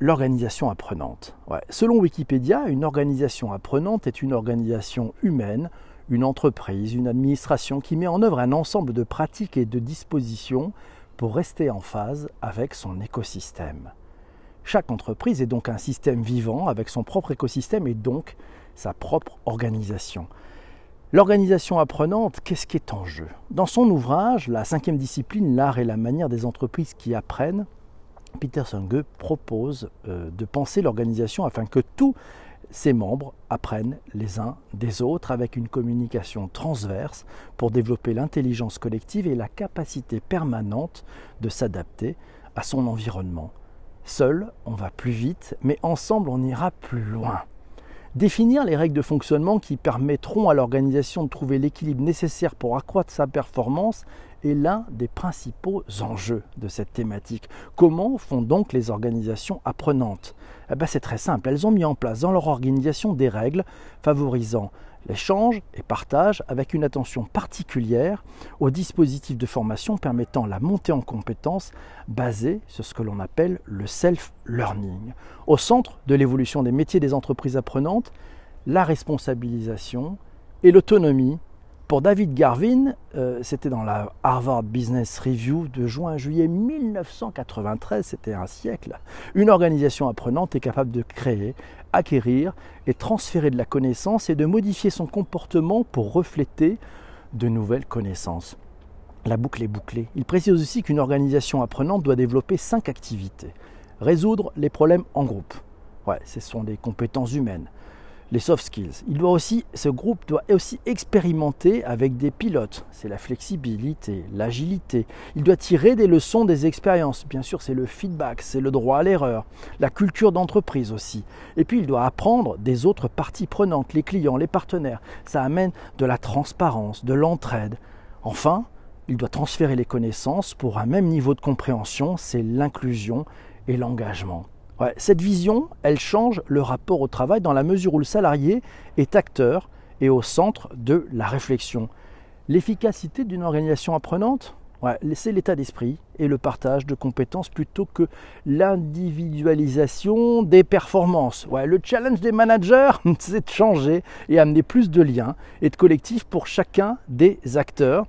l'organisation apprenante. Selon Wikipédia, une organisation apprenante est une organisation humaine, une entreprise, une administration qui met en œuvre un ensemble de pratiques et de dispositions pour rester en phase avec son écosystème. Chaque entreprise est donc un système vivant avec son propre écosystème et donc sa propre organisation. L'organisation apprenante, qu'est-ce qui est en jeu? Dans son ouvrage, La cinquième discipline, l'art et la manière des entreprises qui apprennent, Peter Senge propose euh, de penser l'organisation afin que tous ses membres apprennent les uns des autres avec une communication transverse pour développer l'intelligence collective et la capacité permanente de s'adapter à son environnement. Seul, on va plus vite, mais ensemble, on ira plus loin. Définir les règles de fonctionnement qui permettront à l'organisation de trouver l'équilibre nécessaire pour accroître sa performance est l'un des principaux enjeux de cette thématique. Comment font donc les organisations apprenantes? Eh ben, C'est très simple, elles ont mis en place dans leur organisation des règles favorisant l'échange et partage avec une attention particulière aux dispositifs de formation permettant la montée en compétences basée sur ce que l'on appelle le self-learning. Au centre de l'évolution des métiers des entreprises apprenantes, la responsabilisation et l'autonomie pour David Garvin, euh, c'était dans la Harvard Business Review de juin-juillet 1993, c'était un siècle. Une organisation apprenante est capable de créer, acquérir et transférer de la connaissance et de modifier son comportement pour refléter de nouvelles connaissances. La boucle est bouclée. Il précise aussi qu'une organisation apprenante doit développer cinq activités. Résoudre les problèmes en groupe. Ouais, ce sont des compétences humaines les soft skills. Il doit aussi, ce groupe doit aussi expérimenter avec des pilotes. C'est la flexibilité, l'agilité. Il doit tirer des leçons des expériences. Bien sûr, c'est le feedback, c'est le droit à l'erreur, la culture d'entreprise aussi. Et puis, il doit apprendre des autres parties prenantes, les clients, les partenaires. Ça amène de la transparence, de l'entraide. Enfin, il doit transférer les connaissances pour un même niveau de compréhension, c'est l'inclusion et l'engagement cette vision, elle change le rapport au travail dans la mesure où le salarié est acteur et au centre de la réflexion. L'efficacité d'une organisation apprenante, c'est l'état d'esprit et le partage de compétences plutôt que l'individualisation des performances. le challenge des managers, c'est de changer et amener plus de liens et de collectifs pour chacun des acteurs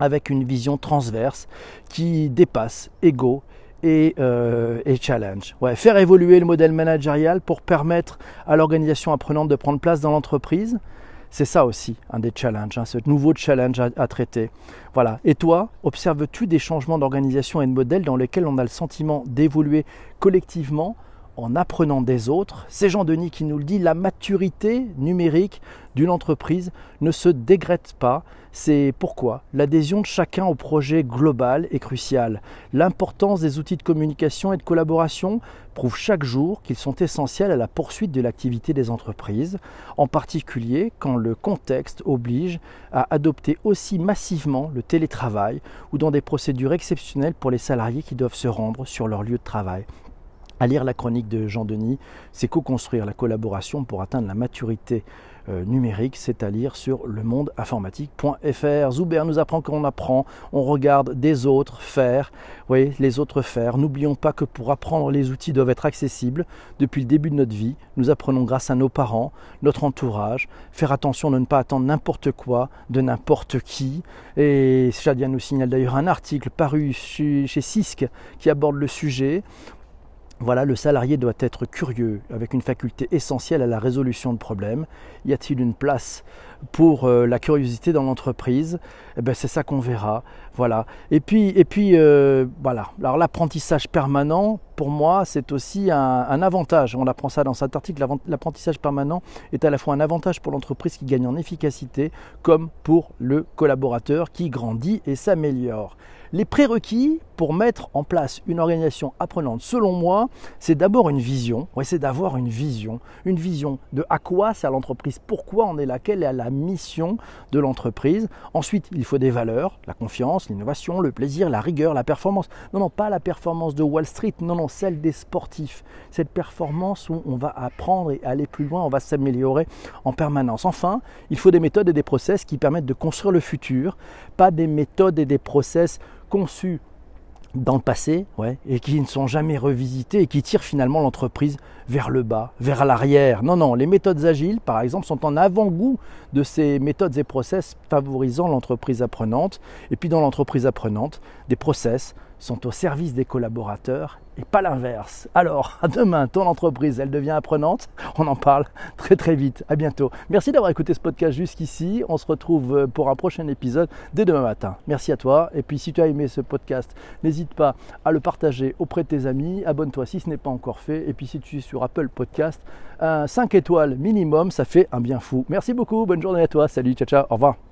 avec une vision transverse qui dépasse ego euh, et, challenge. Ouais, faire évoluer le modèle managérial pour permettre à l'organisation apprenante de prendre place dans l'entreprise, c'est ça aussi un des challenges, hein, ce nouveau challenge à, traiter. Voilà. Et toi, observes-tu des changements d'organisation et de modèle dans lesquels on a le sentiment d'évoluer collectivement en apprenant des autres. C'est Jean Denis qui nous le dit, la maturité numérique d'une entreprise ne se dégrette pas. C'est pourquoi l'adhésion de chacun au projet global est cruciale. L'importance des outils de communication et de collaboration prouve chaque jour qu'ils sont essentiels à la poursuite de l'activité des entreprises, en particulier quand le contexte oblige à adopter aussi massivement le télétravail ou dans des procédures exceptionnelles pour les salariés qui doivent se rendre sur leur lieu de travail. À lire la chronique de Jean Denis, c'est co-construire la collaboration pour atteindre la maturité euh, numérique, c'est à lire sur lemondeinformatique.fr. Zuber nous apprend qu'on apprend, on regarde des autres faire, oui, les autres faire. N'oublions pas que pour apprendre, les outils doivent être accessibles. Depuis le début de notre vie, nous apprenons grâce à nos parents, notre entourage, faire attention de ne pas attendre n'importe quoi, de n'importe qui. Et Shadia nous signale d'ailleurs un article paru chez, Cisc qui aborde le sujet. Voilà, le salarié doit être curieux, avec une faculté essentielle à la résolution de problèmes. Y a-t-il une place pour euh, la curiosité dans l'entreprise? Eh ben, C'est ça qu'on verra. Voilà. Et puis, et puis euh, voilà. Alors l'apprentissage permanent, pour moi, c'est aussi un, avantage. On apprend ça dans cet article. L'apprentissage permanent est à la fois un avantage pour l'entreprise qui gagne en efficacité, comme pour le collaborateur qui grandit et s'améliore. Les prérequis pour mettre en place une organisation apprenante, selon moi, c'est d'abord une vision. Ouais, c'est d'avoir une vision. Une vision de à quoi sert l'entreprise, pourquoi on est là, quelle est la mission de l'entreprise. Ensuite, il faut des valeurs, la confiance, l'innovation, le plaisir, la rigueur, la performance. Non, non, pas la performance de Wall Street, non, non, celle des sportifs. Cette performance où on va apprendre et aller plus loin, on va s'améliorer en permanence. Enfin, il faut des méthodes et des process qui permettent de construire le futur, pas des méthodes et des process conçus dans le passé, ouais, et qui ne sont jamais revisités et qui tirent finalement l'entreprise vers le bas, vers l'arrière. Non, non, les méthodes agiles, par exemple, sont en avant-goût de ces méthodes et process favorisant l'entreprise apprenante. Et puis dans l'entreprise apprenante, des process sont au service des collaborateurs pas l'inverse. Alors, à demain, ton entreprise, elle devient apprenante. On en parle très très vite. À bientôt. Merci d'avoir écouté ce podcast jusqu'ici. On se retrouve euh, pour un prochain épisode dès demain matin. Merci à toi. Et puis, si tu as aimé ce podcast, n'hésite pas à le partager auprès de tes amis. Abonne-toi si ce n'est pas encore fait. Et puis, si tu es sur Apple Podcast, 5 étoiles minimum, ça fait un bien fou. Merci beaucoup. Bonne journée à toi. Salut, ciao, ciao. Au revoir.